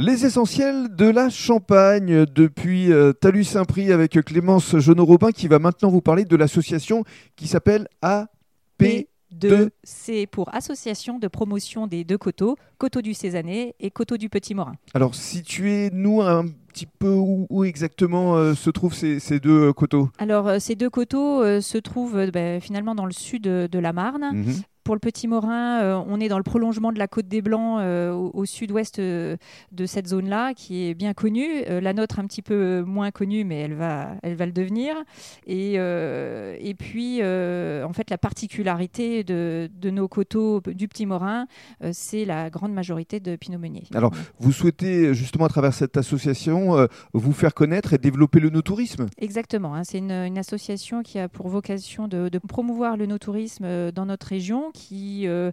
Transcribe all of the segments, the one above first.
Les essentiels de la Champagne depuis euh, Talus-Saint-Prix avec Clémence Jeannot-Robin qui va maintenant vous parler de l'association qui s'appelle AP. 2, c'est pour Association de promotion des deux coteaux, Coteau du Cézanne et Coteau du Petit Morin. Alors, situez-nous un petit peu où, exactement euh, se trouvent ces, deux coteaux Alors, euh, ces deux coteaux euh, se trouvent ben, finalement dans le sud de la Marne. Mhm pour le Petit Morin, euh, on est dans le prolongement de la Côte des Blancs euh, au, sud-ouest euh, de cette zone-là, qui est bien connue. la nôtre un petit peu moins connue, mais elle va, elle va le devenir. Et, et puis, en fait, la particularité de, de, nos coteaux du Petit Morin, c'est la grande majorité de Pinot Meunier. Alors, vous souhaitez justement à travers cette association vous faire connaître et développer le no-tourisme? Exactement. Hein. c'est une, une, association qui a pour vocation de, de promouvoir le no-tourisme dans notre région qui euh,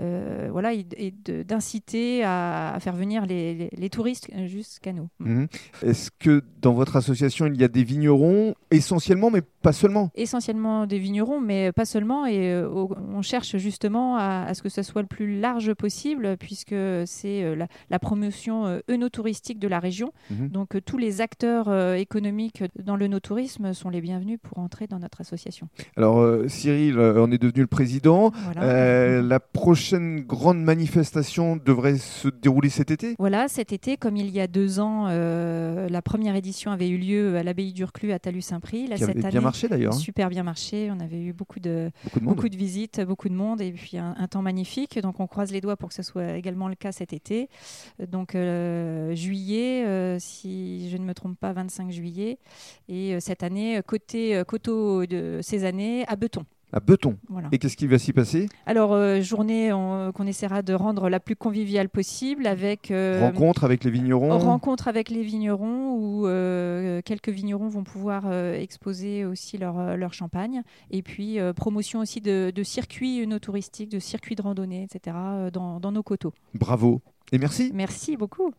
euh, voilà, et, d'inciter à, faire venir les, touristes jusqu'à nous. Mhm. Est-ce que dans votre association, il y a des vignerons essentiellement, mais pas seulement? Essentiellement des vignerons, mais pas seulement. Et euh, on cherche justement à, ce que ce soit le plus large possible, puisque c'est la, promotion œnotouristique de la région. Mhm. Donc tous les acteurs économiques dans l'œnotourisme sont les bienvenus pour entrer dans notre association. Alors Cyril, on est devenu le président. Voilà. Euh, la prochaine grande manifestation devrait se dérouler cet été Voilà, cet été, comme il y a deux ans, euh, la première édition avait eu lieu à l'abbaye d'Urclus à Talus-Saint-Prix. Qui avait bien marché d'ailleurs. Hein. Super bien marché. On avait eu beaucoup de, beaucoup de, visites, beaucoup de monde et puis un, temps magnifique. Donc on croise les doigts pour que ce soit également le cas cet été. Donc euh, juillet, si je ne me trompe pas, 25 juillet. Et cette année, côté coteau de ces années, à Beton à Beton. Et qu'est-ce qui va s'y passer? Alors, euh, journée qu'on essaiera de rendre la plus conviviale possible avec... Euh, rencontre avec les vignerons Rencontre avec les vignerons où euh, quelques vignerons vont pouvoir exposer aussi leur, leur, champagne. Et puis, promotion aussi de, de circuits no touristiques, de circuits de randonnée, etc. dans, dans nos coteaux. Bravo. Et merci. Merci beaucoup.